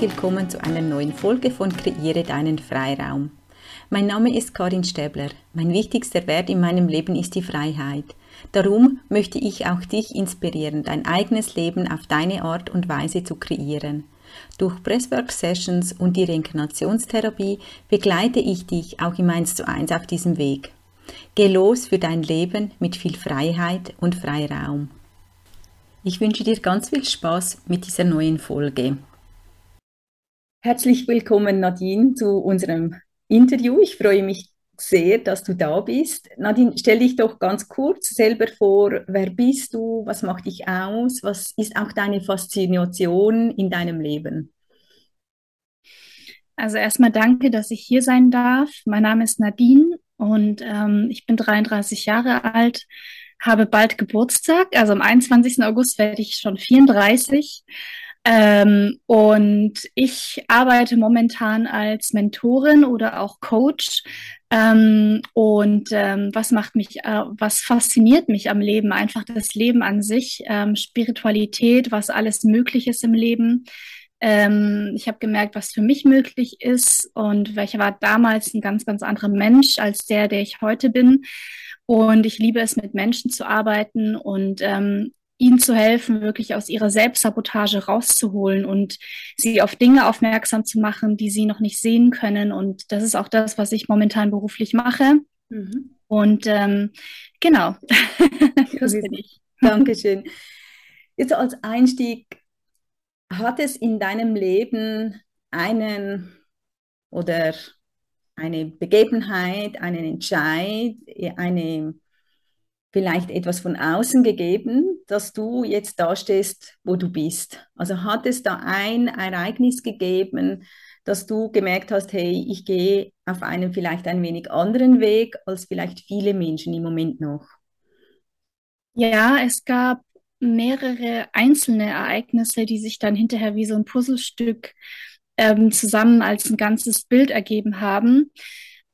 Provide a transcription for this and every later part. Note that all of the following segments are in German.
willkommen zu einer neuen Folge von Kreiere deinen Freiraum. Mein Name ist Karin Stäbler. Mein wichtigster Wert in meinem Leben ist die Freiheit. Darum möchte ich auch dich inspirieren, dein eigenes Leben auf deine Art und Weise zu kreieren. Durch Presswork Sessions und die Reinkarnationstherapie begleite ich dich auch im 1 zu 1 auf diesem Weg. Geh los für dein Leben mit viel Freiheit und Freiraum. Ich wünsche dir ganz viel Spaß mit dieser neuen Folge. Herzlich willkommen, Nadine, zu unserem Interview. Ich freue mich sehr, dass du da bist. Nadine, stell dich doch ganz kurz selber vor. Wer bist du? Was macht dich aus? Was ist auch deine Faszination in deinem Leben? Also erstmal danke, dass ich hier sein darf. Mein Name ist Nadine und ähm, ich bin 33 Jahre alt, habe bald Geburtstag. Also am 21. August werde ich schon 34 ähm, und ich arbeite momentan als Mentorin oder auch Coach. Ähm, und ähm, was macht mich, äh, was fasziniert mich am Leben? Einfach das Leben an sich, ähm, Spiritualität, was alles möglich ist im Leben. Ähm, ich habe gemerkt, was für mich möglich ist und welcher war damals ein ganz, ganz anderer Mensch als der, der ich heute bin. Und ich liebe es, mit Menschen zu arbeiten und ähm, ihnen zu helfen, wirklich aus ihrer Selbstsabotage rauszuholen und sie auf Dinge aufmerksam zu machen, die sie noch nicht sehen können. Und das ist auch das, was ich momentan beruflich mache. Mhm. Und ähm, genau, das bin ich. Dankeschön. Jetzt als Einstieg, hat es in deinem Leben einen oder eine Begebenheit, einen Entscheid, eine vielleicht etwas von außen gegeben, dass du jetzt da stehst, wo du bist? Also hat es da ein Ereignis gegeben, dass du gemerkt hast, hey, ich gehe auf einen vielleicht ein wenig anderen Weg als vielleicht viele Menschen im Moment noch? Ja, es gab mehrere einzelne Ereignisse, die sich dann hinterher wie so ein Puzzlestück ähm, zusammen als ein ganzes Bild ergeben haben.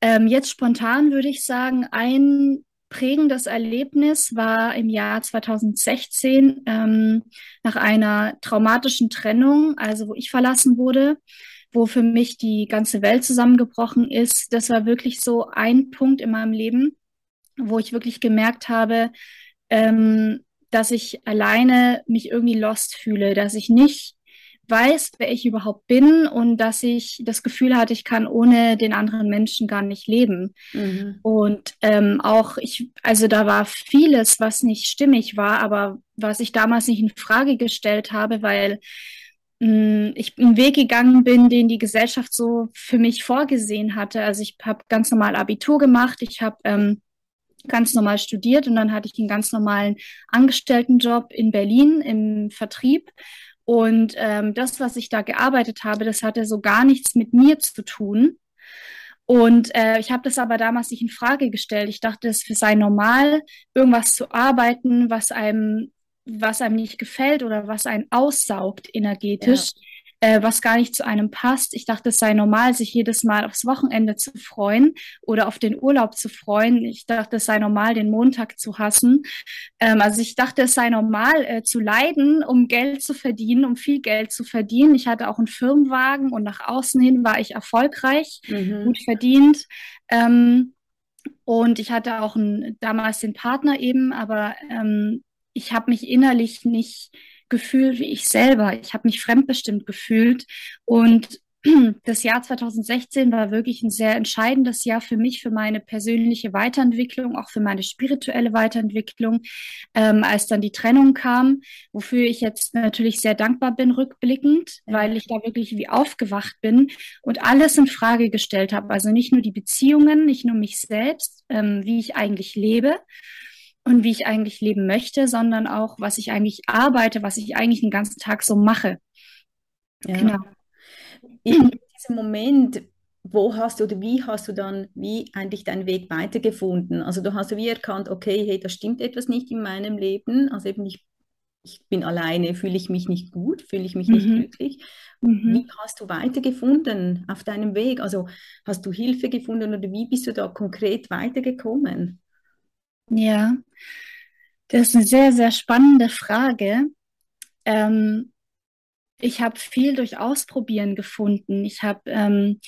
Ähm, jetzt spontan würde ich sagen, ein prägendes Erlebnis war im Jahr 2016 ähm, nach einer traumatischen Trennung, also wo ich verlassen wurde, wo für mich die ganze Welt zusammengebrochen ist. Das war wirklich so ein Punkt in meinem Leben, wo ich wirklich gemerkt habe, ähm, dass ich alleine mich irgendwie lost fühle, dass ich nicht weiß, wer ich überhaupt bin und dass ich das Gefühl hatte, ich kann ohne den anderen Menschen gar nicht leben. Mhm. Und ähm, auch ich, also da war vieles, was nicht stimmig war, aber was ich damals nicht in Frage gestellt habe, weil mh, hm, ich einen Weg gegangen bin, den die Gesellschaft so für mich vorgesehen hatte. Also ich habe ganz normal Abitur gemacht, ich habe ähm, ganz normal studiert und dann hatte ich einen ganz normalen Angestelltenjob in Berlin im Vertrieb und ähm, das, was ich da gearbeitet habe, das hatte so gar nichts mit mir zu tun. Und äh, ich habe das aber damals nicht in Frage gestellt. Ich dachte, es sei normal, irgendwas zu arbeiten, was einem, was einem nicht gefällt oder was einen aussaugt energetisch. Ja äh, was gar nicht zu einem passt. Ich dachte, es sei normal, sich jedes Mal aufs Wochenende zu freuen oder auf den Urlaub zu freuen. Ich dachte, es sei normal, den Montag zu hassen. Ähm, also ich dachte, es sei normal, äh, zu leiden, um Geld zu verdienen, um viel Geld zu verdienen. Ich hatte auch einen Firmenwagen und nach außen hin war ich erfolgreich, mhm. gut verdient. Ähm, und ich hatte auch einen, damals den Partner eben, aber ähm, ich habe mich innerlich nicht gefühlt wie ich selber. Ich habe mich fremdbestimmt gefühlt und das Jahr 2016 war wirklich ein sehr entscheidendes Jahr für mich, für meine persönliche Weiterentwicklung, auch für meine spirituelle Weiterentwicklung, ähm, als dann die Trennung kam, wofür ich jetzt natürlich sehr dankbar bin, rückblickend, weil ich da wirklich wie aufgewacht bin und alles in Frage gestellt habe. Also nicht nur die Beziehungen, nicht nur mich selbst, ähm, wie ich eigentlich lebe, und wie ich eigentlich leben möchte, sondern auch, was ich eigentlich arbeite, was ich eigentlich den ganzen Tag so mache. Ja. Genau. In diesem Moment, wo hast du oder wie hast du dann wie eigentlich deinen Weg weitergefunden? Also du hast wie erkannt, okay, hey, da stimmt etwas nicht in meinem Leben. Also eben ich, ich bin alleine, fühle ich mich nicht gut, fühle ich mich mhm. nicht glücklich. Mhm. Wie hast du weitergefunden auf deinem Weg? Also hast du Hilfe gefunden oder wie bist du da konkret weitergekommen? Ja, das ist eine sehr, sehr spannende Frage. Ähm, Ich habe viel durch Ausprobieren gefunden. Ich habe ähm,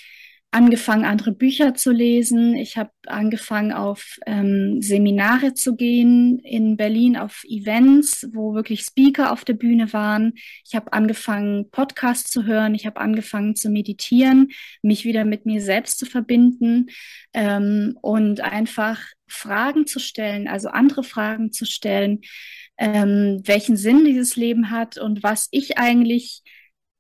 angefangen, andere Bücher zu lesen. Ich habe angefangen, auf ähm, Seminare zu gehen in Berlin, auf Events, wo wirklich Speaker auf der Bühne waren. Ich habe angefangen, Podcasts zu hören. Ich habe angefangen zu meditieren, mich wieder mit mir selbst zu verbinden ähm, und einfach Fragen zu stellen, also andere Fragen zu stellen, ähm, welchen Sinn dieses Leben hat und was ich eigentlich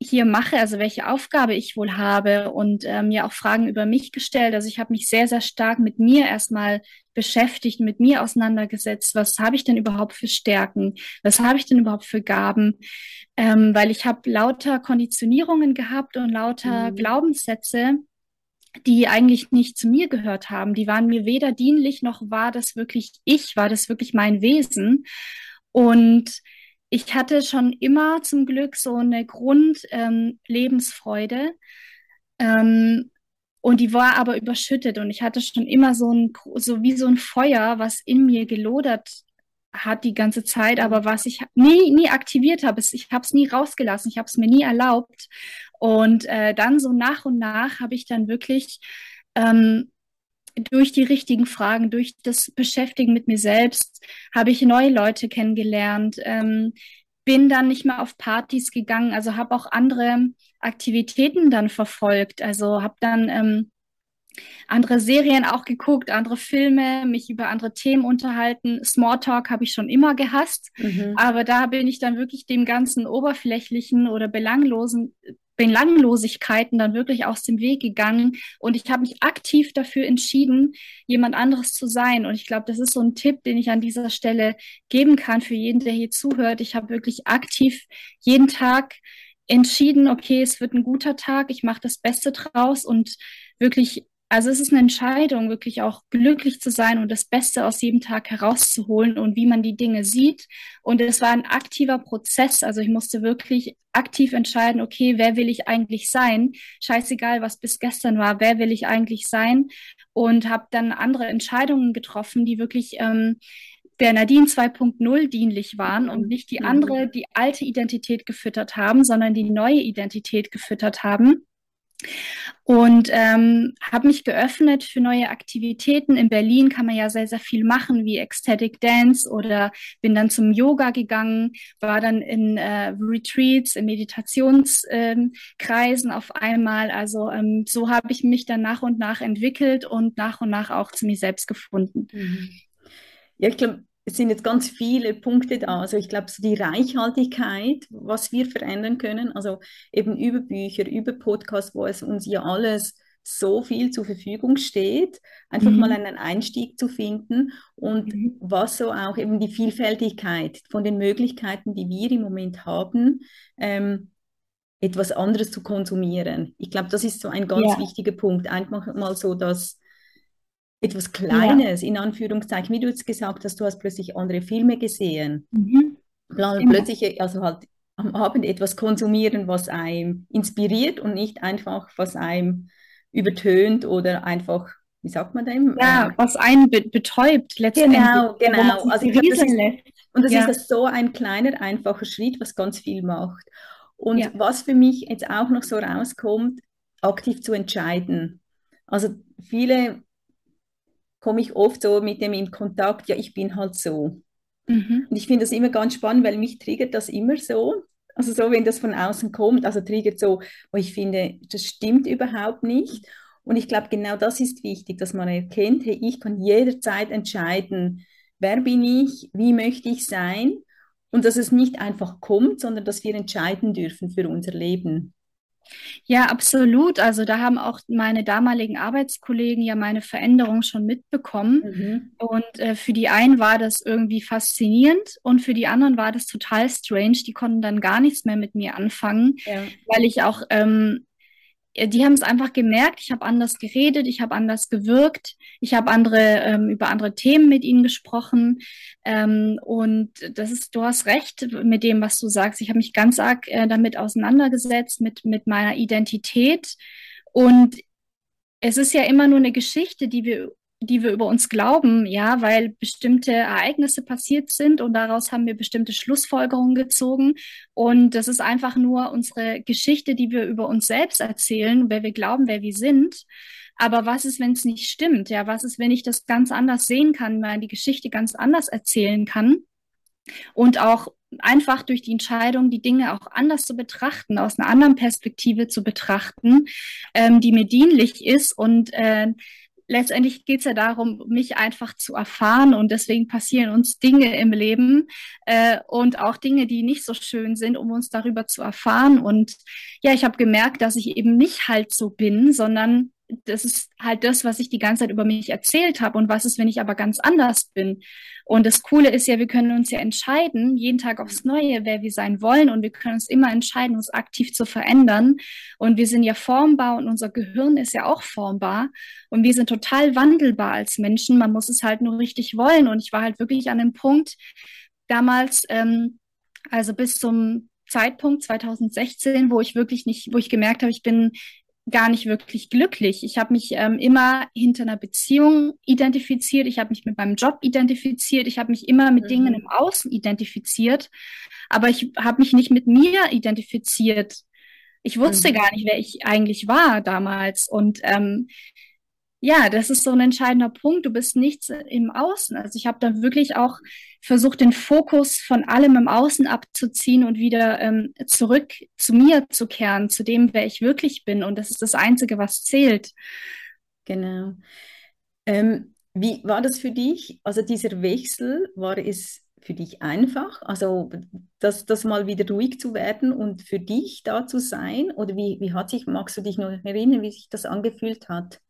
hier mache, also welche Aufgabe ich wohl habe und äh, mir auch Fragen über mich gestellt. Also ich habe mich sehr, sehr stark mit mir erstmal beschäftigt, mit mir auseinandergesetzt. Was habe ich denn überhaupt für Stärken? Was habe ich denn überhaupt für Gaben? Ähm, weil ich habe lauter Konditionierungen gehabt und lauter mhm. Glaubenssätze, die eigentlich nicht zu mir gehört haben. Die waren mir weder dienlich noch war das wirklich ich, war das wirklich mein Wesen. Und ich hatte schon immer zum Glück so eine Grundlebensfreude. Ähm, ähm, und die war aber überschüttet und ich hatte schon immer so ein, so wie so ein Feuer, was in mir gelodert hat die ganze Zeit, aber was ich nie, nie aktiviert habe. Ich habe es nie rausgelassen, ich habe es mir nie erlaubt. Und äh, dann so nach und nach habe ich dann wirklich ähm, durch die richtigen Fragen, durch das Beschäftigen mit mir selbst, habe ich neue Leute kennengelernt, ähm, bin dann nicht mehr auf Partys gegangen, also habe auch andere Aktivitäten dann verfolgt, also habe dann ähm, andere Serien auch geguckt, andere Filme, mich über andere Themen unterhalten. Smalltalk habe ich schon immer gehasst, mhm. aber da bin ich dann wirklich dem ganzen oberflächlichen oder belanglosen Belanglosigkeiten dann wirklich aus dem Weg gegangen und ich habe mich aktiv dafür entschieden, jemand anderes zu sein. Und ich glaube, das ist so ein Tipp, den ich an dieser Stelle geben kann für jeden, der hier zuhört. Ich habe wirklich aktiv jeden Tag entschieden, okay, es wird ein guter Tag, ich mache das Beste draus und wirklich also es ist eine Entscheidung, wirklich auch glücklich zu sein und das Beste aus jedem Tag herauszuholen und wie man die Dinge sieht. Und es war ein aktiver Prozess. Also ich musste wirklich aktiv entscheiden, okay, wer will ich eigentlich sein? Scheißegal, was bis gestern war, wer will ich eigentlich sein? Und habe dann andere Entscheidungen getroffen, die wirklich ähm, der Nadine 2.0 dienlich waren und nicht die mhm. andere, die alte Identität gefüttert haben, sondern die neue Identität gefüttert haben und ähm, habe mich geöffnet für neue Aktivitäten. In Berlin kann man ja sehr, sehr viel machen, wie Ecstatic Dance oder bin dann zum Yoga gegangen, war dann in äh, Retreats, in Meditationskreisen ähm, auf einmal. Also ähm, so habe ich mich dann nach und nach entwickelt und nach und nach auch zu mir selbst gefunden. Mhm. Ja, ich glaube, es sind jetzt ganz viele Punkte da. Also ich glaube, so die Reichhaltigkeit, was wir verändern können, also eben über Bücher, über Podcasts, wo es uns ja alles so viel zur Verfügung steht, einfach mhm. mal einen Einstieg zu finden und mhm. was so auch eben die Vielfältigkeit von den Möglichkeiten, die wir im Moment haben, ähm, etwas anderes zu konsumieren. Ich glaube, das ist so ein ganz ja. wichtiger Punkt. Einfach mal so, dass etwas Kleines, ja. in Anführungszeichen, wie du jetzt gesagt hast, du hast plötzlich andere Filme gesehen. Mhm. Plötzlich, also halt am Abend etwas konsumieren, was einem inspiriert und nicht einfach, was einem übertönt oder einfach, wie sagt man dem? Ja, was einen be betäubt letztendlich. Genau, genau. Also glaub, das ist, und das ja. ist so ein kleiner, einfacher Schritt, was ganz viel macht. Und ja. was für mich jetzt auch noch so rauskommt, aktiv zu entscheiden. Also viele komme ich oft so mit dem in Kontakt, ja, ich bin halt so. Mhm. Und ich finde das immer ganz spannend, weil mich triggert das immer so. Also so, wenn das von außen kommt, also triggert so, wo ich finde, das stimmt überhaupt nicht. Und ich glaube, genau das ist wichtig, dass man erkennt, hey, ich kann jederzeit entscheiden, wer bin ich, wie möchte ich sein. Und dass es nicht einfach kommt, sondern dass wir entscheiden dürfen für unser Leben. Ja, absolut. Also da haben auch meine damaligen Arbeitskollegen ja meine Veränderung schon mitbekommen. Mhm. Und äh, für die einen war das irgendwie faszinierend und für die anderen war das total strange. Die konnten dann gar nichts mehr mit mir anfangen, ja. weil ich auch ähm, die haben es einfach gemerkt, ich habe anders geredet, ich habe anders gewirkt, ich habe andere ähm, über andere Themen mit ihnen gesprochen. Ähm, und das ist, du hast recht mit dem, was du sagst. Ich habe mich ganz arg äh, damit auseinandergesetzt, mit, mit meiner Identität. Und es ist ja immer nur eine Geschichte, die wir die wir über uns glauben, ja, weil bestimmte Ereignisse passiert sind und daraus haben wir bestimmte Schlussfolgerungen gezogen. Und das ist einfach nur unsere Geschichte, die wir über uns selbst erzählen, wer wir glauben, wer wir sind. Aber was ist, wenn es nicht stimmt? Ja, was ist, wenn ich das ganz anders sehen kann, mal die Geschichte ganz anders erzählen kann? Und auch einfach durch die Entscheidung, die Dinge auch anders zu betrachten, aus einer anderen Perspektive zu betrachten, ähm, die mir dienlich ist und äh, letztendlich geht es ja darum, mich einfach zu erfahren und deswegen passieren uns Dinge im Leben äh, und auch Dinge, die nicht so schön sind, um uns darüber zu erfahren. Und ja, ich habe gemerkt, dass ich eben nicht halt so bin, sondern das ist halt das, was ich die ganze Zeit über mich erzählt habe. Und was ist, wenn ich aber ganz anders bin? Und das Coole ist ja, wir können uns ja entscheiden, jeden Tag aufs Neue, wer wir sein wollen. Und wir können uns immer entscheiden, uns aktiv zu verändern. Und wir sind ja formbar und unser Gehirn ist ja auch formbar. Und wir sind total wandelbar als Menschen. Man muss es halt nur richtig wollen. Und ich war halt wirklich an dem Punkt damals, ähm, also bis zum Zeitpunkt 2016, wo ich wirklich nicht, wo ich gemerkt habe, ich bin gar nicht wirklich glücklich. Ich habe mich ähm, immer hinter einer Beziehung identifiziert, ich habe mich mit meinem Job identifiziert, ich habe mich immer mit mhm. Dingen im Außen identifiziert, aber ich habe mich nicht mit mir identifiziert. Ich wusste mhm. gar nicht, wer ich eigentlich war damals. Und ähm, ja, das ist so ein entscheidender Punkt. Du bist nichts im Außen. Also ich habe dann wirklich auch versucht, den Fokus von allem im Außen abzuziehen und wieder ähm, zurück zu mir zu kehren, zu dem, wer ich wirklich bin. Und das ist das Einzige, was zählt. Genau. Ähm, wie war das für dich? Also dieser Wechsel, war es für dich einfach? Also das, das mal wieder ruhig zu werden und für dich da zu sein? Oder wie, wie hat sich, magst du dich noch erinnern, wie sich das angefühlt hat?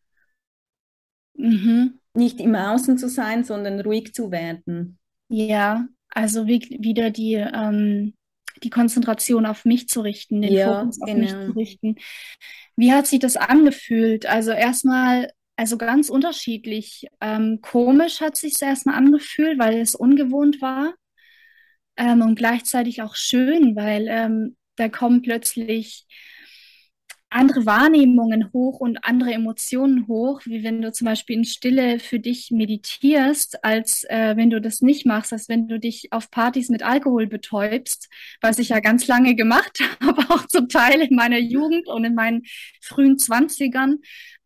Mhm. Nicht im Außen zu sein, sondern ruhig zu werden. Ja, also wie, wieder die, ähm, die Konzentration auf mich zu richten, den ja, Fokus auf genau. mich zu richten. Wie hat sich das angefühlt? Also erstmal, also ganz unterschiedlich. Ähm, komisch hat sich es erstmal angefühlt, weil es ungewohnt war. Ähm, und gleichzeitig auch schön, weil ähm, da kommen plötzlich andere Wahrnehmungen hoch und andere Emotionen hoch, wie wenn du zum Beispiel in Stille für dich meditierst, als äh, wenn du das nicht machst, als wenn du dich auf Partys mit Alkohol betäubst, was ich ja ganz lange gemacht habe, auch zum Teil in meiner Jugend und in meinen frühen Zwanzigern.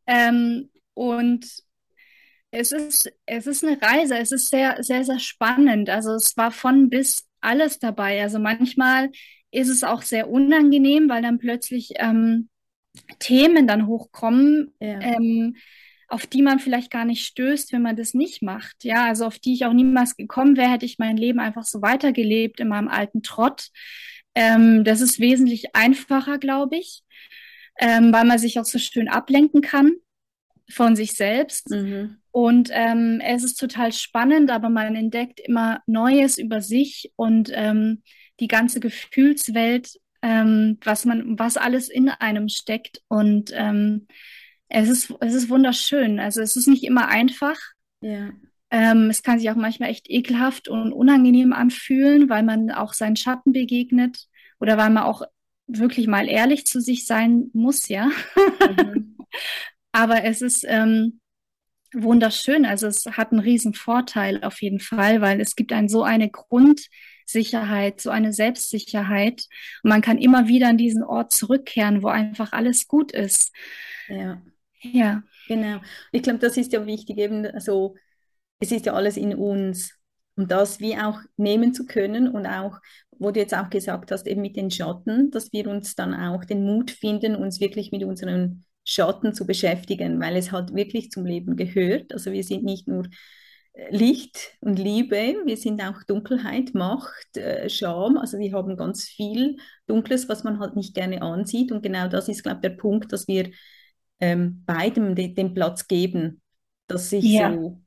Ähm, und es ist, es ist eine Reise, es ist sehr, sehr, sehr spannend. Also es war von bis alles dabei. Also manchmal ist es auch sehr unangenehm, weil dann plötzlich ähm, Themen dann hochkommen, ja. ähm, auf die man vielleicht gar nicht stößt, wenn man das nicht macht. Ja, also auf die ich auch niemals gekommen wäre, hätte ich mein Leben einfach so weitergelebt in meinem alten Trott. Ähm, das ist wesentlich einfacher, glaube ich, ähm, weil man sich auch so schön ablenken kann von sich selbst. Mhm. Und ähm, es ist total spannend, aber man entdeckt immer Neues über sich und ähm, die ganze Gefühlswelt ähm, was man, was alles in einem steckt. Und ähm, es ist, es ist wunderschön. Also es ist nicht immer einfach. Ja. Ähm, es kann sich auch manchmal echt ekelhaft und unangenehm anfühlen, weil man auch seinen Schatten begegnet oder weil man auch wirklich mal ehrlich zu sich sein muss, ja. Mhm. Aber es ist ähm, wunderschön. Also es hat einen riesen Vorteil auf jeden Fall, weil es gibt einen so eine Grund, Sicherheit, so eine Selbstsicherheit. Und man kann immer wieder an diesen Ort zurückkehren, wo einfach alles gut ist. Ja. Ja. Genau. Ich glaube, das ist ja wichtig, eben so, es ist ja alles in uns. Und das wie auch nehmen zu können und auch, wo du jetzt auch gesagt hast, eben mit den Schatten, dass wir uns dann auch den Mut finden, uns wirklich mit unseren Schatten zu beschäftigen, weil es halt wirklich zum Leben gehört. Also wir sind nicht nur Licht und Liebe, wir sind auch Dunkelheit, Macht, äh, Scham, also wir haben ganz viel Dunkles, was man halt nicht gerne ansieht und genau das ist, glaube ich, der Punkt, dass wir ähm, beidem de den Platz geben, dass sich ja. so,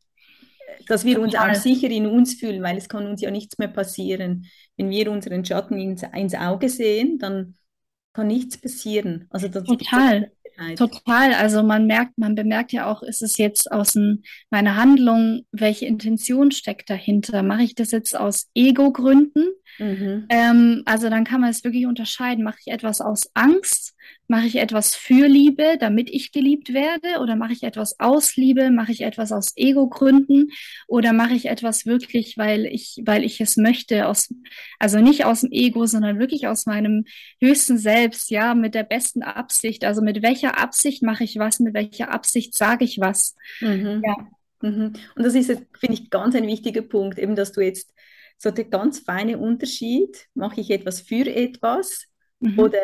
dass wir uns auch sicher in uns fühlen, weil es kann uns ja nichts mehr passieren. Wenn wir unseren Schatten ins, ins Auge sehen, dann kann nichts passieren. Also das Total. Total. Also man merkt, man bemerkt ja auch, ist es jetzt aus meiner Handlung, welche Intention steckt dahinter? Mache ich das jetzt aus Ego-Gründen? Mhm. Ähm, also dann kann man es wirklich unterscheiden. Mache ich etwas aus Angst? Mache ich etwas für Liebe, damit ich geliebt werde? Oder mache ich etwas aus Liebe? Mache ich etwas aus Ego-Gründen? Oder mache ich etwas wirklich, weil ich, weil ich es möchte, aus, also nicht aus dem Ego, sondern wirklich aus meinem höchsten Selbst, ja, mit der besten Absicht. Also mit welcher Absicht mache ich was? Mit welcher Absicht sage ich was? Mhm. Ja. Mhm. Und das ist, finde ich, ganz ein wichtiger Punkt, eben, dass du jetzt so der ganz feine Unterschied, mache ich etwas für etwas mhm. oder,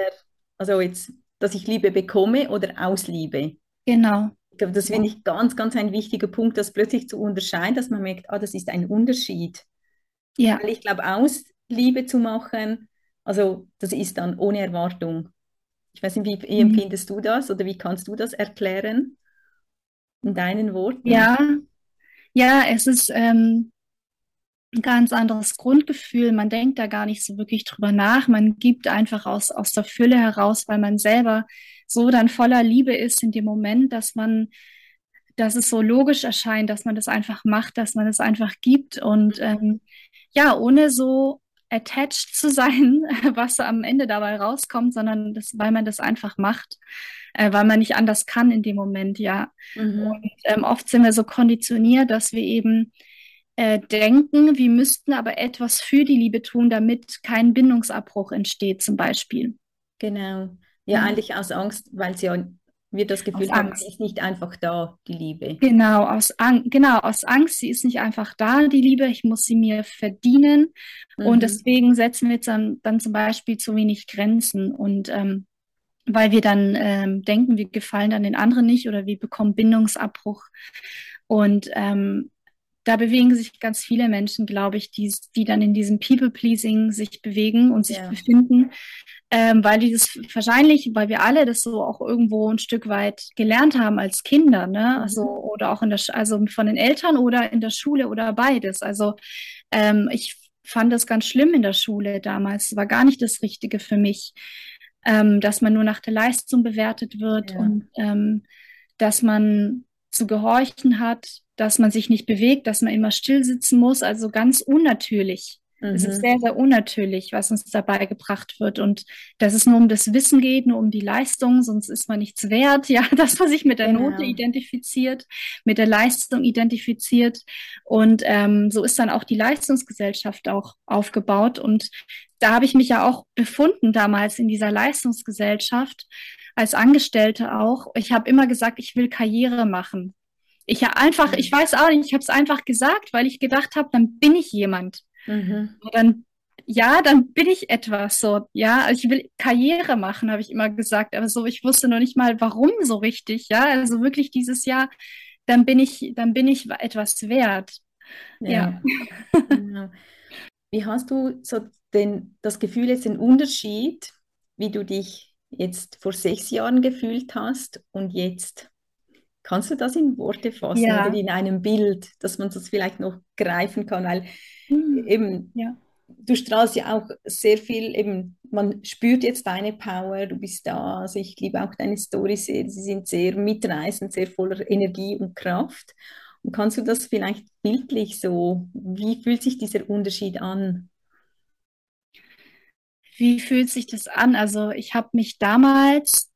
also jetzt, dass ich Liebe bekomme oder aus Liebe. Genau. Ich glaube, das finde ich ganz, ganz ein wichtiger Punkt, das plötzlich zu unterscheiden, dass man merkt, ah, das ist ein Unterschied. Ja. Weil ich glaube, aus Liebe zu machen, also das ist dann ohne Erwartung. Ich weiß nicht, wie, mhm. empfindest du das oder wie kannst du das erklären in deinen Worten? Ja, ja, es ist, ähm, ein ganz anderes Grundgefühl. Man denkt da gar nicht so wirklich drüber nach. Man gibt einfach aus, aus der Fülle heraus, weil man selber so dann voller Liebe ist in dem Moment, dass man, dass es so logisch erscheint, dass man das einfach macht, dass man es einfach gibt und ähm, ja, ohne so attached zu sein, was am Ende dabei rauskommt, sondern das, weil man das einfach macht, äh, weil man nicht anders kann in dem Moment, ja. Mhm. Und ähm, oft sind wir so konditioniert, dass wir eben äh, denken, wir müssten aber etwas für die Liebe tun, damit kein Bindungsabbruch entsteht, zum Beispiel. Genau. Ja, mhm. eigentlich aus Angst, weil sie ja wir das Gefühl aus haben, Angst. sie ist nicht einfach da, die Liebe. Genau aus, Ang genau, aus Angst, sie ist nicht einfach da, die Liebe, ich muss sie mir verdienen. Mhm. Und deswegen setzen wir jetzt dann, dann zum Beispiel zu wenig Grenzen. Und ähm, weil wir dann ähm, denken, wir gefallen dann den anderen nicht oder wir bekommen Bindungsabbruch. Und ähm, da bewegen sich ganz viele Menschen, glaube ich, die, die dann in diesem People-Pleasing sich bewegen und sich ja. befinden, ähm, weil die das wahrscheinlich, weil wir alle das so auch irgendwo ein Stück weit gelernt haben als Kinder, ne? Mhm. Also oder auch in der, also von den Eltern oder in der Schule oder beides. Also ähm, ich fand das ganz schlimm in der Schule damals. War gar nicht das Richtige für mich, ähm, dass man nur nach der Leistung bewertet wird ja. und ähm, dass man zu gehorchen hat, dass man sich nicht bewegt, dass man immer still sitzen muss, also ganz unnatürlich. Mhm. Es ist mhm. sehr, sehr unnatürlich, was uns dabei gebracht wird. Und dass es nur um das Wissen geht, nur um die Leistung, sonst ist man nichts wert. Ja, dass man sich mit der genau. Note identifiziert, mit der Leistung identifiziert. Und ähm, so ist dann auch die Leistungsgesellschaft auch aufgebaut. Und da habe ich mich ja auch befunden damals in dieser Leistungsgesellschaft als Angestellte auch. Ich habe immer gesagt, ich will Karriere machen. Ich habe einfach, ich weiß auch nicht, ich habe es einfach gesagt, weil ich gedacht habe, dann bin ich jemand. Mhm. dann, ja, dann bin ich etwas so. Ja, also ich will Karriere machen, habe ich immer gesagt. Aber so, ich wusste noch nicht mal, warum so richtig. Ja, also wirklich dieses Jahr, dann bin ich, dann bin ich etwas wert. Ja. ja. Wie hast du so den, das Gefühl, jetzt den Unterschied, wie du dich jetzt vor sechs Jahren gefühlt hast und jetzt? Kannst du das in Worte fassen ja. oder in einem Bild, dass man das vielleicht noch greifen kann? Weil mhm. eben, ja. du strahlst ja auch sehr viel, eben, man spürt jetzt deine Power, du bist da. Also ich liebe auch deine Storys sie sind sehr mitreißend, sehr voller Energie und Kraft. Und kannst du das vielleicht bildlich so, wie fühlt sich dieser Unterschied an? Wie fühlt sich das an? Also ich habe mich damals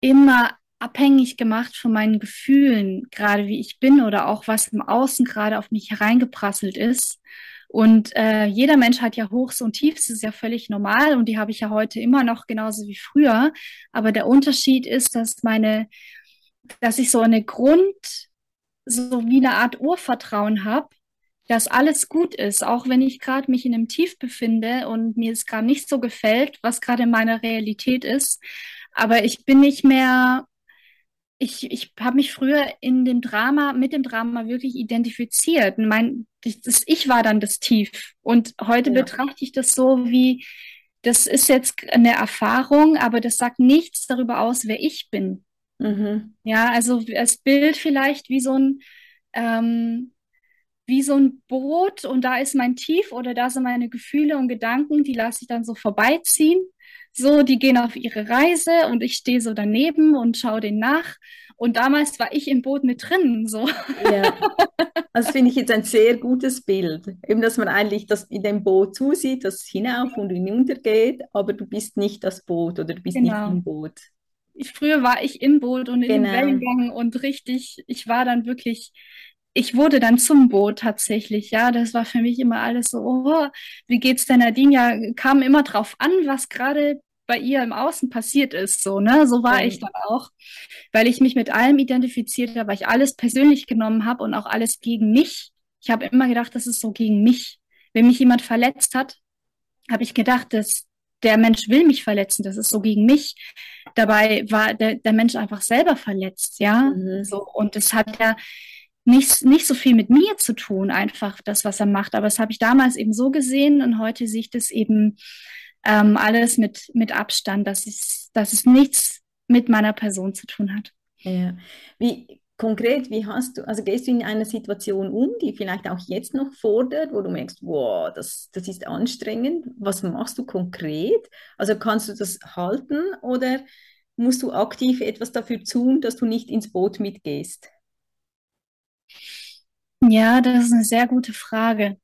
immer abhängig gemacht von meinen Gefühlen, gerade wie ich bin oder auch was im Außen gerade auf mich hereingeprasselt ist. Und äh, jeder Mensch hat ja Hochs und Tiefs, das ist ja völlig normal und die habe ich ja heute immer noch genauso wie früher. Aber der Unterschied ist, dass meine, dass ich so eine Grund, so wie eine Art Urvertrauen habe, dass alles gut ist, auch wenn ich gerade mich in einem Tief befinde und mir es gerade nicht so gefällt, was gerade in meiner Realität ist. Aber ich bin nicht mehr ich, ich habe mich früher in dem Drama, mit dem Drama wirklich identifiziert. Mein, das, ich war dann das Tief. Und heute ja. betrachte ich das so wie, das ist jetzt eine Erfahrung, aber das sagt nichts darüber aus, wer ich bin. Mhm. Ja, also das Bild vielleicht wie so ein, ähm, wie so ein Boot und da ist mein Tief oder da sind meine Gefühle und Gedanken, die lasse ich dann so vorbeiziehen so, die gehen auf ihre Reise und ich stehe so daneben und schaue denen nach. Und damals war ich im Boot mit drin. So. Ja, das finde ich jetzt ein sehr gutes Bild. Eben, dass man eigentlich das in dem Boot zusieht, das hinauf und hinunter geht, aber du bist nicht das Boot oder du bist genau. nicht im Boot. Ich, früher war ich im Boot und in genau. Wellengang und richtig, ich war dann wirklich ich wurde dann zum Boot tatsächlich, ja. Das war für mich immer alles so, oh, wie geht's denn Nadine? Ja, kam immer drauf an, was gerade bei ihr im Außen passiert ist, so, ne? So war mhm. ich dann auch, weil ich mich mit allem identifiziert habe, weil ich alles persönlich genommen habe und auch alles gegen mich. Ich habe immer gedacht, das ist so gegen mich. Wenn mich jemand verletzt hat, habe ich gedacht, dass der Mensch will mich verletzen, das ist so gegen mich. Dabei war der, der Mensch einfach selber verletzt, ja. Mhm. So, und es hat ja nicht, nicht so viel mit mir zu tun, einfach das, was er macht. Aber das habe ich damals eben so gesehen und heute sehe ich das eben ähm, alles mit, mit Abstand, dass es, dass es nichts mit meiner Person zu tun hat. Ja. Wie konkret, wie hast du, also gehst du in eine Situation um, die vielleicht auch jetzt noch fordert, wo du merkst, wow, das, das ist anstrengend. Was machst du konkret? Also kannst du das halten oder musst du aktiv etwas dafür tun, dass du nicht ins Boot mitgehst? Ja, das ist eine sehr gute Frage.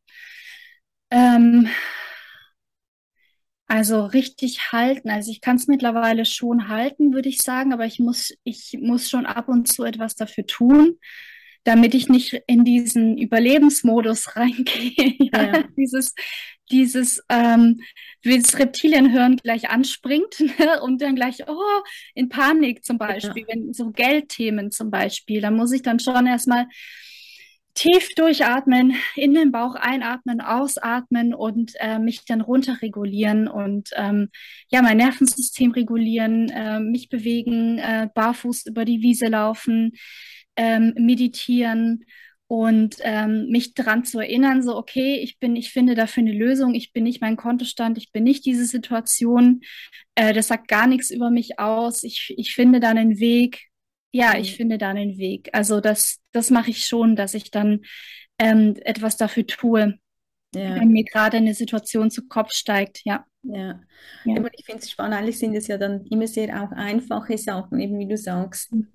Ähm, also richtig halten. Also ich kann es mittlerweile schon halten, würde ich sagen, aber ich muss, ich muss schon ab und zu etwas dafür tun, damit ich nicht in diesen Überlebensmodus reingehe. ja. Dieses, dieses, ähm, wie das Reptilienhirn gleich anspringt ne? und dann gleich, oh, in Panik zum Beispiel, ja. wenn so Geldthemen zum Beispiel, da muss ich dann schon erstmal tief durchatmen, in den Bauch einatmen, ausatmen und äh, mich dann runterregulieren und ähm, ja, mein Nervensystem regulieren, äh, mich bewegen, äh, barfuß über die Wiese laufen, ähm, meditieren und ähm, mich daran zu erinnern, so okay, ich bin, ich finde dafür eine Lösung, ich bin nicht mein Kontostand, ich bin nicht diese Situation, äh, das sagt gar nichts über mich aus, ich, ich finde dann einen Weg, ja, ich finde da einen Weg. Also das, das mache ich schon, dass ich dann ähm, etwas dafür tue, ja. wenn mir gerade eine Situation zu Kopf steigt, ja. Ja, ja. aber ich finde es spannend, eigentlich sind es ja dann immer sehr auch einfache Sachen, eben wie du sagst, mhm.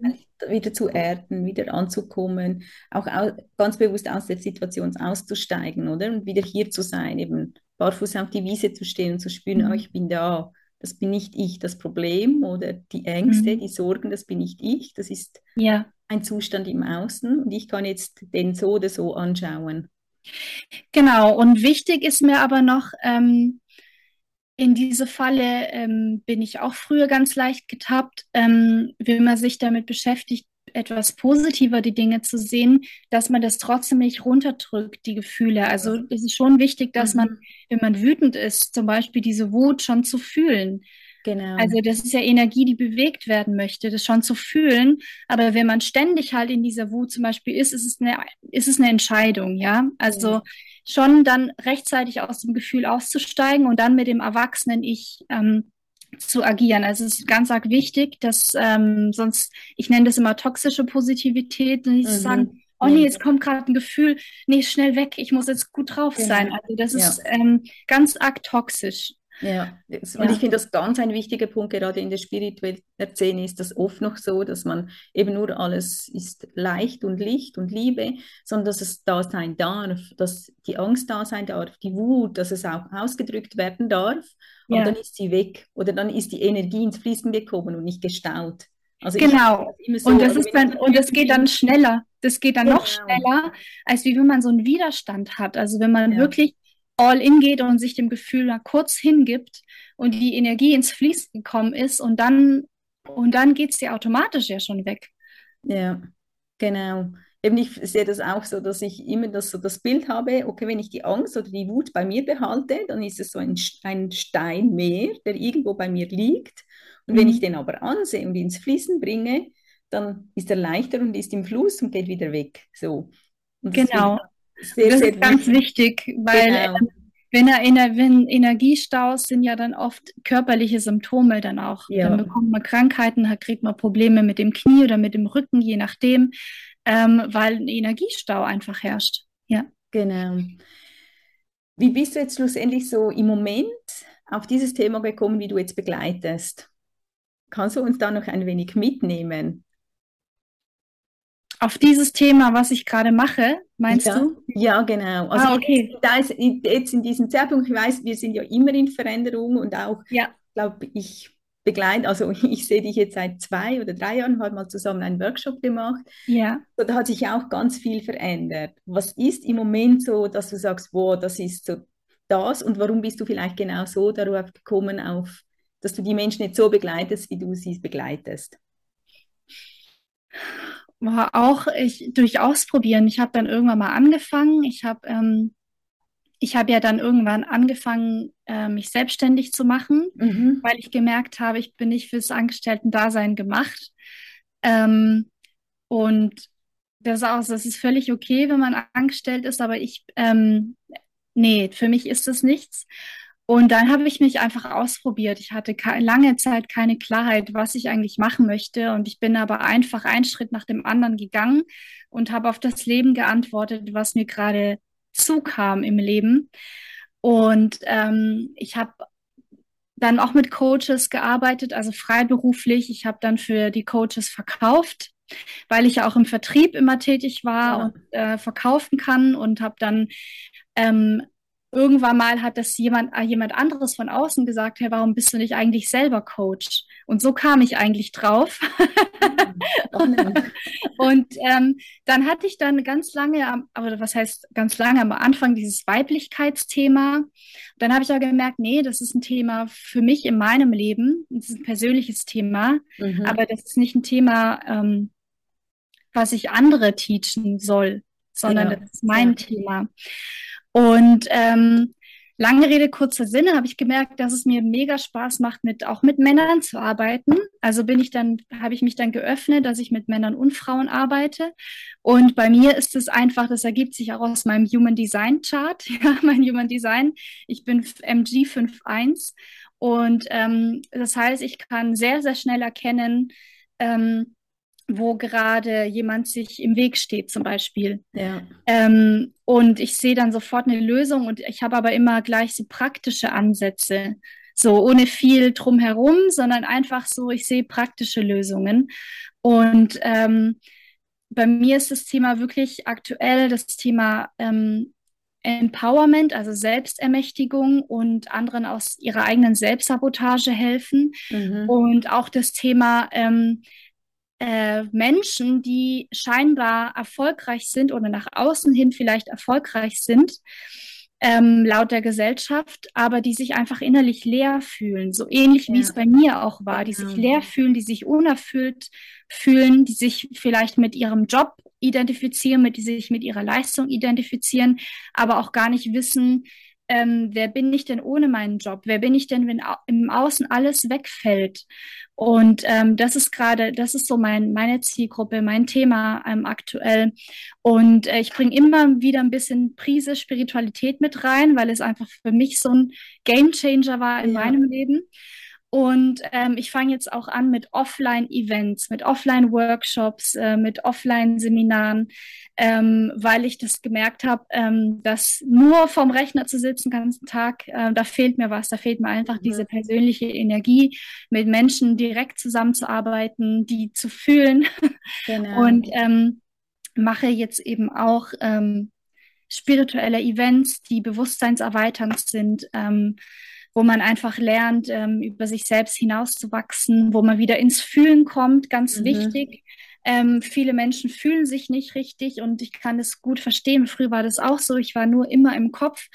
wieder zu erden, wieder anzukommen, auch au ganz bewusst aus der Situation auszusteigen, oder? Und wieder hier zu sein, eben barfuß auf die Wiese zu stehen und zu spüren, mhm. oh, ich bin da das bin nicht ich das Problem oder die Ängste, mhm. die Sorgen, das bin nicht ich, das ist ja. ein Zustand im Außen und ich kann jetzt den so oder so anschauen. Genau, und wichtig ist mir aber noch, ähm, in diese Falle ähm, bin ich auch früher ganz leicht getappt, ähm, wenn man sich damit beschäftigt, etwas positiver die Dinge zu sehen, dass man das trotzdem nicht runterdrückt, die Gefühle. Also es ist schon wichtig, dass mhm. man, wenn man wütend ist, zum Beispiel diese Wut schon zu fühlen. Genau. Also das ist ja Energie, die bewegt werden möchte, das schon zu fühlen. Aber wenn man ständig halt in dieser Wut zum Beispiel ist, ist es eine, ist es eine Entscheidung, ja. Also ja. schon dann rechtzeitig aus dem Gefühl auszusteigen und dann mit dem Erwachsenen Ich ähm, zu agieren. Also es ist ganz arg wichtig, dass ähm, sonst, ich nenne das immer toxische Positivität, nicht mhm. zu sagen, oh nee, jetzt kommt gerade ein Gefühl, nee, schnell weg, ich muss jetzt gut drauf sein. Also das ja. ist ähm, ganz arg toxisch. Ja, und ja. ich finde das ganz ein wichtiger Punkt, gerade in der spirituellen Szene ist das oft noch so, dass man eben nur alles ist leicht und Licht und Liebe, sondern dass es da sein darf, dass die Angst da sein darf, die Wut, dass es auch ausgedrückt werden darf und ja. dann ist sie weg oder dann ist die Energie ins Fließen gekommen und nicht gestaut. Also genau. So, und das ist dann und das geht dann schneller. Das geht dann genau. noch schneller, als wie wenn man so einen Widerstand hat. Also wenn man ja. wirklich all in geht und sich dem Gefühl kurz hingibt und die Energie ins Fließen gekommen ist und dann und dann geht es dir automatisch ja schon weg. Ja, genau. Eben ich sehe das auch so, dass ich immer das, so das Bild habe, okay, wenn ich die Angst oder die Wut bei mir behalte, dann ist es so ein, ein Stein mehr, der irgendwo bei mir liegt. Und mhm. wenn ich den aber ansehe und ins Fließen bringe, dann ist er leichter und ist im Fluss und geht wieder weg. So. genau. Sehr, das sehr ist ganz wichtig, weil genau. Ähm, wenn, er, wenn Energiestaus sind ja dann oft körperliche Symptome dann auch. Ja. Dann bekommt man Krankheiten, kriegt man Probleme mit dem Knie oder mit dem Rücken, je nachdem, ähm, weil ein Energiestau einfach herrscht. Ja. Genau. Wie bist du jetzt schlussendlich so im Moment auf dieses Thema gekommen, wie du jetzt begleitest? Kannst du uns da noch ein wenig mitnehmen? Auf dieses Thema, was ich gerade mache, meinst ja, du? Ja, genau. Also ah, okay. da ist jetzt in diesem Zeitpunkt, ich weiß, wir sind ja immer in Veränderung und auch, ja. glaube ich, begleite, also ich sehe dich jetzt seit zwei oder drei Jahren, haben mal zusammen einen Workshop gemacht. Ja. So, da hat sich auch ganz viel verändert. Was ist im Moment so, dass du sagst, wow, das ist so das und warum bist du vielleicht genau so darauf gekommen, auf, dass du die Menschen nicht so begleitest, wie du sie begleitest? War auch ich, durch Ausprobieren. Ich habe dann irgendwann mal angefangen. Ich habe ähm, ich habe ja dann irgendwann angefangen, äh, mich selbstständig zu machen, mhm. weil ich gemerkt habe, ich bin nicht fürs Angestellten-Dasein gemacht. Ähm, und das, auch, das ist völlig okay, wenn man angestellt ist, aber ich, ähm, nee, für mich ist das nichts. Und dann habe ich mich einfach ausprobiert. Ich hatte lange Zeit keine Klarheit, was ich eigentlich machen möchte. Und ich bin aber einfach einen Schritt nach dem anderen gegangen und habe auf das Leben geantwortet, was mir gerade zukam im Leben. Und ähm, ich habe dann auch mit Coaches gearbeitet, also freiberuflich. Ich habe dann für die Coaches verkauft, weil ich ja auch im Vertrieb immer tätig war ja. und äh, verkaufen kann und habe dann ähm, irgendwann mal hat das jemand, äh, jemand anderes von außen gesagt, hey, warum bist du nicht eigentlich selber Coach? Und so kam ich eigentlich drauf. und ähm, dann hatte ich dann ganz lange, aber was heißt ganz lange am Anfang dieses Weiblichkeitsthema. Dann habe ich aber gemerkt, nee, das ist ein Thema für mich in meinem Leben. Das ist ein persönliches Thema, mhm. aber das ist nicht ein Thema, ähm, was ich andere teachen soll, sondern genau. das ist mein ja. Thema. Und ähm, lange Rede, kurzer Sinne, habe ich gemerkt, dass es mir mega Spaß macht, mit, auch mit Männern zu arbeiten. Also bin ich dann, habe ich mich dann geöffnet, dass ich mit Männern und Frauen arbeite. Und bei mir ist es einfach, das ergibt sich auch aus meinem Human Design Chart, ja, mein Human Design. Ich bin MG 51 und ähm, das heißt, ich kann sehr, sehr schnell erkennen, ähm, wo gerade jemand sich im Weg steht, zum Beispiel. Ja. Ähm, und ich sehe dann sofort eine Lösung und ich habe aber immer gleich so praktische Ansätze. So ohne viel drumherum, sondern einfach so, ich sehe praktische Lösungen. Und ähm, bei mir ist das Thema wirklich aktuell das Thema ähm, Empowerment, also Selbstermächtigung und anderen aus ihrer eigenen Selbstsabotage helfen. Mhm. Und auch das Thema, ähm, äh, Menschen, die scheinbar erfolgreich sind oder nach außen hin vielleicht erfolgreich sind, ähm, laut der Gesellschaft, aber die sich einfach innerlich leer fühlen, so ähnlich ja. wie es bei mir auch war, die sich leer fühlen, die sich unerfüllt fühlen, die sich vielleicht mit ihrem Job identifizieren, mit die sich mit ihrer Leistung identifizieren, aber auch gar nicht wissen, ähm, wer bin ich denn ohne meinen Job? Wer bin ich denn, wenn au im Außen alles wegfällt? Und ähm, das ist gerade, das ist so mein, meine Zielgruppe, mein Thema ähm, aktuell. Und äh, ich bringe immer wieder ein bisschen Prise Spiritualität mit rein, weil es einfach für mich so ein Game Changer war in ja. meinem Leben. Und ähm, ich fange jetzt auch an mit Offline-Events, mit Offline-Workshops, äh, mit Offline-Seminaren, ähm, weil ich das gemerkt habe, ähm, dass nur vorm Rechner zu sitzen den ganzen Tag, äh, da fehlt mir was, da fehlt mir einfach mhm. diese persönliche Energie, mit Menschen direkt zusammenzuarbeiten, die zu fühlen. Genau. Und ähm, mache jetzt eben auch ähm, spirituelle Events, die bewusstseinserweiternd sind. Ähm, wo man einfach lernt, ähm, über sich selbst hinauszuwachsen, wo man wieder ins Fühlen kommt, ganz mhm. wichtig. Ähm, viele Menschen fühlen sich nicht richtig und ich kann es gut verstehen. Früher war das auch so. Ich war nur immer im Kopf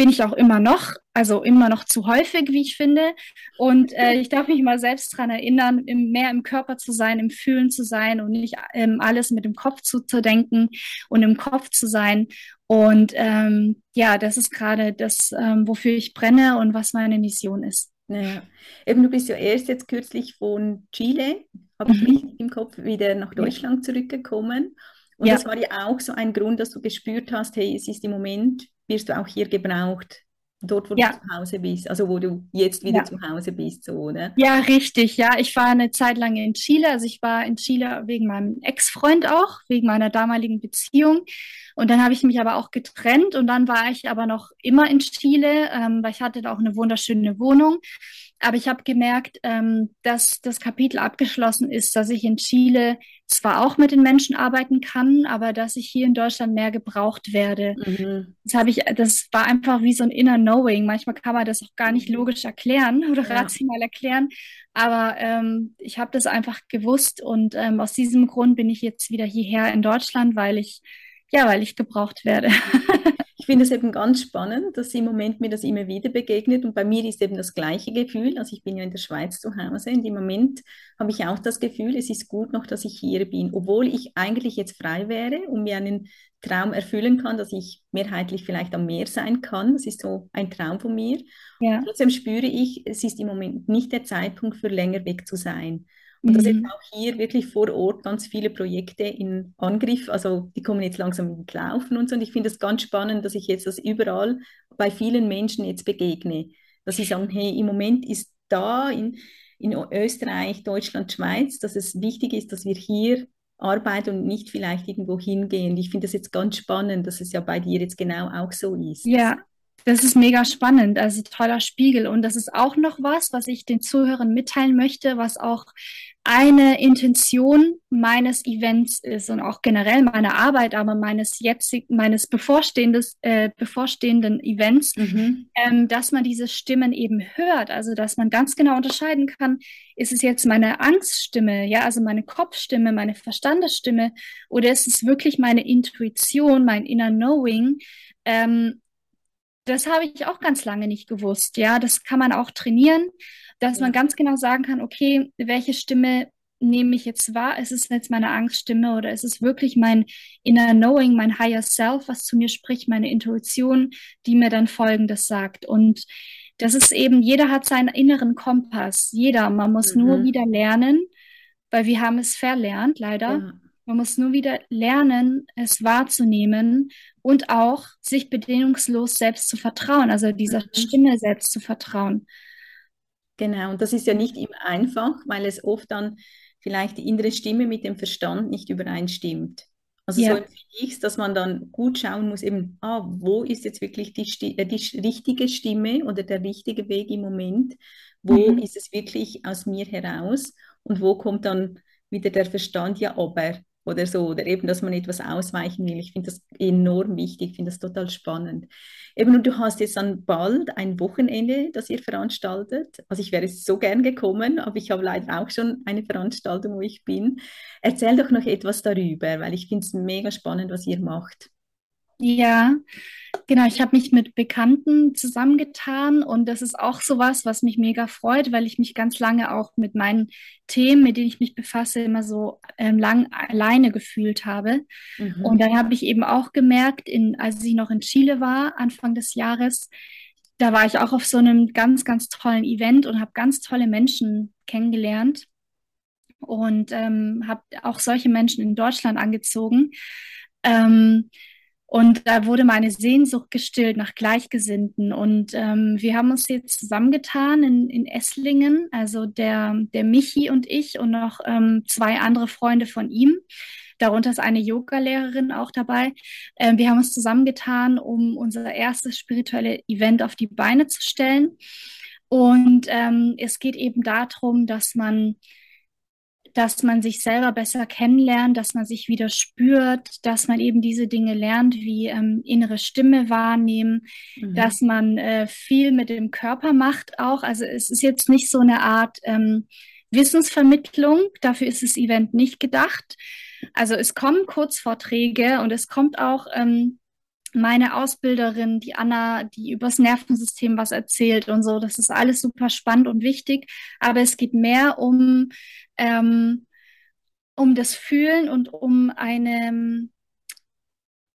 bin ich auch immer noch, also immer noch zu häufig, wie ich finde. Und äh, ich darf mich mal selbst daran erinnern, im, mehr im Körper zu sein, im Fühlen zu sein und nicht ähm, alles mit dem Kopf zu, zu denken und im Kopf zu sein. Und ähm, ja, das ist gerade das, ähm, wofür ich brenne und was meine Mission ist. Ja. Eben, du bist ja erst jetzt kürzlich von Chile, habe ich mhm. richtig im Kopf, wieder nach Deutschland zurückgekommen. Und ja. das war ja auch so ein Grund, dass du gespürt hast, hey, es ist im Moment wirst du auch hier gebraucht, dort, wo ja. du zu Hause bist, also wo du jetzt wieder ja. zu Hause bist, so, oder? Ja, richtig, ja. Ich war eine Zeit lang in Chile, also ich war in Chile wegen meinem Ex-Freund auch, wegen meiner damaligen Beziehung. Und dann habe ich mich aber auch getrennt und dann war ich aber noch immer in Chile, ähm, weil ich hatte da auch eine wunderschöne Wohnung. Aber ich habe gemerkt, ähm, dass das Kapitel abgeschlossen ist, dass ich in Chile zwar auch mit den Menschen arbeiten kann, aber dass ich hier in Deutschland mehr gebraucht werde. Mhm. Das habe ich, das war einfach wie so ein inner Knowing. Manchmal kann man das auch gar nicht logisch erklären oder ja. rational erklären, aber ähm, ich habe das einfach gewusst und ähm, aus diesem Grund bin ich jetzt wieder hierher in Deutschland, weil ich ja, weil ich gebraucht werde. ich finde es eben ganz spannend, dass im Moment mir das immer wieder begegnet und bei mir ist eben das gleiche Gefühl. Also ich bin ja in der Schweiz zu Hause und im Moment habe ich auch das Gefühl, es ist gut noch, dass ich hier bin, obwohl ich eigentlich jetzt frei wäre und mir einen Traum erfüllen kann, dass ich mehrheitlich vielleicht am Meer sein kann. Das ist so ein Traum von mir. Ja. Trotzdem spüre ich, es ist im Moment nicht der Zeitpunkt für länger weg zu sein. Und mhm. dass jetzt auch hier wirklich vor Ort ganz viele Projekte in Angriff, also die kommen jetzt langsam ins Laufen und so. Und ich finde es ganz spannend, dass ich jetzt das überall bei vielen Menschen jetzt begegne. Dass sie sagen, hey, im Moment ist da in, in Österreich, Deutschland, Schweiz, dass es wichtig ist, dass wir hier arbeiten und nicht vielleicht irgendwo hingehen. Ich finde das jetzt ganz spannend, dass es ja bei dir jetzt genau auch so ist. Ja, das ist mega spannend, also toller Spiegel. Und das ist auch noch was, was ich den Zuhörern mitteilen möchte, was auch eine Intention meines Events ist und auch generell meiner Arbeit, aber meines jetzigen, meines bevorstehendes, äh, bevorstehenden Events, mhm. ähm, dass man diese Stimmen eben hört, also dass man ganz genau unterscheiden kann, ist es jetzt meine Angststimme, ja, also meine Kopfstimme, meine Verstandesstimme, oder ist es wirklich meine Intuition, mein Inner Knowing, ähm, das habe ich auch ganz lange nicht gewusst. Ja, das kann man auch trainieren, dass ja. man ganz genau sagen kann, okay, welche Stimme nehme ich jetzt wahr? Ist es jetzt meine Angststimme oder ist es wirklich mein inner Knowing, mein Higher Self, was zu mir spricht, meine Intuition, die mir dann Folgendes sagt? Und das ist eben, jeder hat seinen inneren Kompass. Jeder. Man muss mhm. nur wieder lernen, weil wir haben es verlernt, leider. Ja. Man muss nur wieder lernen, es wahrzunehmen und auch sich bedingungslos selbst zu vertrauen, also dieser mhm. Stimme selbst zu vertrauen. Genau, und das ist ja nicht immer einfach, weil es oft dann vielleicht die innere Stimme mit dem Verstand nicht übereinstimmt. Also ja. so ich es, dass man dann gut schauen muss, eben, ah, wo ist jetzt wirklich die, Sti äh, die richtige Stimme oder der richtige Weg im Moment? Wo mhm. ist es wirklich aus mir heraus? Und wo kommt dann wieder der Verstand, ja, aber oder so, oder eben, dass man etwas ausweichen will. Ich finde das enorm wichtig, finde das total spannend. Eben, und du hast jetzt dann bald ein Wochenende, das ihr veranstaltet. Also ich wäre so gern gekommen, aber ich habe leider auch schon eine Veranstaltung, wo ich bin. Erzähl doch noch etwas darüber, weil ich finde es mega spannend, was ihr macht. Ja, genau. Ich habe mich mit Bekannten zusammengetan und das ist auch sowas, was mich mega freut, weil ich mich ganz lange auch mit meinen Themen, mit denen ich mich befasse, immer so ähm, lang alleine gefühlt habe. Mhm. Und dann habe ich eben auch gemerkt, in, als ich noch in Chile war, Anfang des Jahres, da war ich auch auf so einem ganz, ganz tollen Event und habe ganz tolle Menschen kennengelernt und ähm, habe auch solche Menschen in Deutschland angezogen. Ähm, und da wurde meine Sehnsucht gestillt nach Gleichgesinnten. Und ähm, wir haben uns jetzt zusammengetan in, in Esslingen, also der, der Michi und ich und noch ähm, zwei andere Freunde von ihm. Darunter ist eine Yoga-Lehrerin auch dabei. Ähm, wir haben uns zusammengetan, um unser erstes spirituelle Event auf die Beine zu stellen. Und ähm, es geht eben darum, dass man dass man sich selber besser kennenlernt, dass man sich wieder spürt, dass man eben diese Dinge lernt, wie ähm, innere Stimme wahrnehmen, mhm. dass man äh, viel mit dem Körper macht auch. Also es ist jetzt nicht so eine Art ähm, Wissensvermittlung, dafür ist das Event nicht gedacht. Also es kommen Kurzvorträge und es kommt auch ähm, meine Ausbilderin, die Anna, die übers Nervensystem was erzählt und so. Das ist alles super spannend und wichtig. Aber es geht mehr um ähm, um das Fühlen und um eine,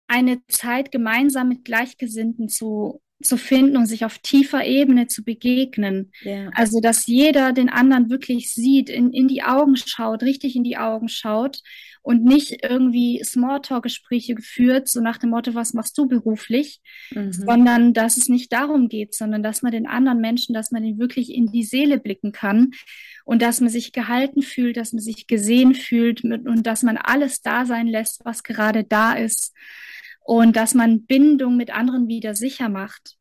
eine Zeit gemeinsam mit Gleichgesinnten zu, zu finden und sich auf tiefer Ebene zu begegnen. Ja. Also, dass jeder den anderen wirklich sieht, in, in die Augen schaut, richtig in die Augen schaut und nicht irgendwie Smalltalk-Gespräche geführt, so nach dem Motto, was machst du beruflich, mhm. sondern dass es nicht darum geht, sondern dass man den anderen Menschen, dass man ihn wirklich in die Seele blicken kann und dass man sich gehalten fühlt, dass man sich gesehen fühlt und dass man alles da sein lässt, was gerade da ist. und dass man Bindung mit anderen wieder sicher macht.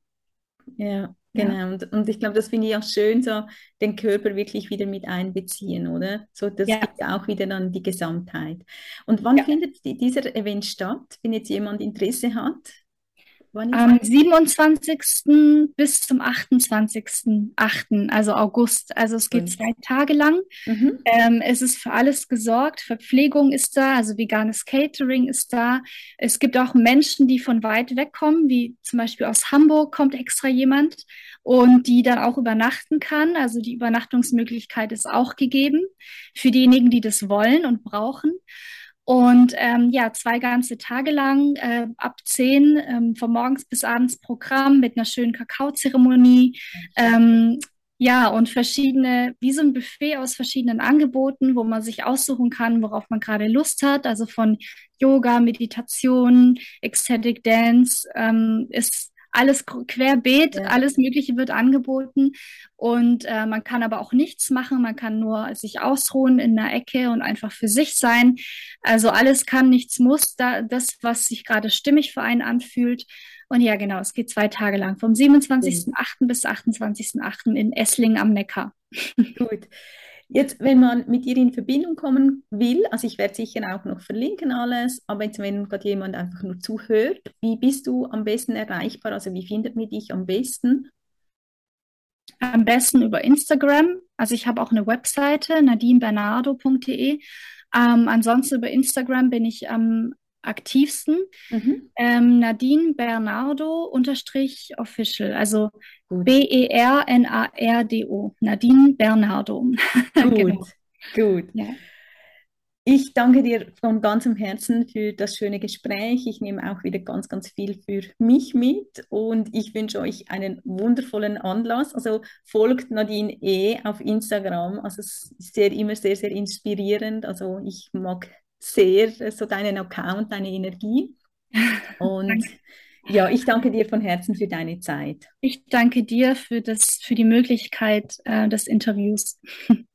Ja, genau. Und, und ich glaube, das finde ich auch schön, so den Körper wirklich wieder mit einbeziehen, oder? So, das ja. gibt auch wieder dann die Gesamtheit. Und wann ja. findet dieser Event statt, wenn jetzt jemand Interesse hat? Am 27. bis zum 28.8., also August. Also es geht zwei Tage lang. Mhm. Ähm, es ist für alles gesorgt. Verpflegung ist da, also veganes Catering ist da. Es gibt auch Menschen, die von weit weg kommen, wie zum Beispiel aus Hamburg kommt extra jemand und die dann auch übernachten kann. Also die Übernachtungsmöglichkeit ist auch gegeben für diejenigen, die das wollen und brauchen. Und ähm, ja, zwei ganze Tage lang, äh, ab zehn, ähm, von morgens bis abends Programm mit einer schönen Kakaozeremonie. Ähm, ja, und verschiedene, wie so ein Buffet aus verschiedenen Angeboten, wo man sich aussuchen kann, worauf man gerade Lust hat. Also von Yoga, Meditation, Ecstatic Dance, ähm, ist alles querbeet, ja. alles Mögliche wird angeboten und äh, man kann aber auch nichts machen, man kann nur sich ausruhen in einer Ecke und einfach für sich sein. Also alles kann, nichts muss, da, das, was sich gerade stimmig für einen anfühlt. Und ja, genau, es geht zwei Tage lang, vom 27.08. bis 28.08. in Esslingen am Neckar. Gut. Jetzt, wenn man mit dir in Verbindung kommen will, also ich werde sicher auch noch verlinken alles, aber jetzt, wenn gerade jemand einfach nur zuhört, wie bist du am besten erreichbar? Also wie findet man dich am besten? Am besten über Instagram. Also ich habe auch eine Webseite, nadinebernardo.de. Ähm, ansonsten über Instagram bin ich am aktivsten. Mhm. Ähm, Nadine Bernardo unterstrich official, also B-E-R-N-A-R-D-O. Nadine Bernardo. Gut, genau. gut. Ja. Ich danke dir von ganzem Herzen für das schöne Gespräch. Ich nehme auch wieder ganz, ganz viel für mich mit und ich wünsche euch einen wundervollen Anlass. Also folgt Nadine E auf Instagram. Also es ist sehr, immer sehr, sehr inspirierend. Also ich mag sehr so deinen Account, deine Energie. Und ja, ich danke dir von Herzen für deine Zeit. Ich danke dir für, das, für die Möglichkeit äh, des Interviews.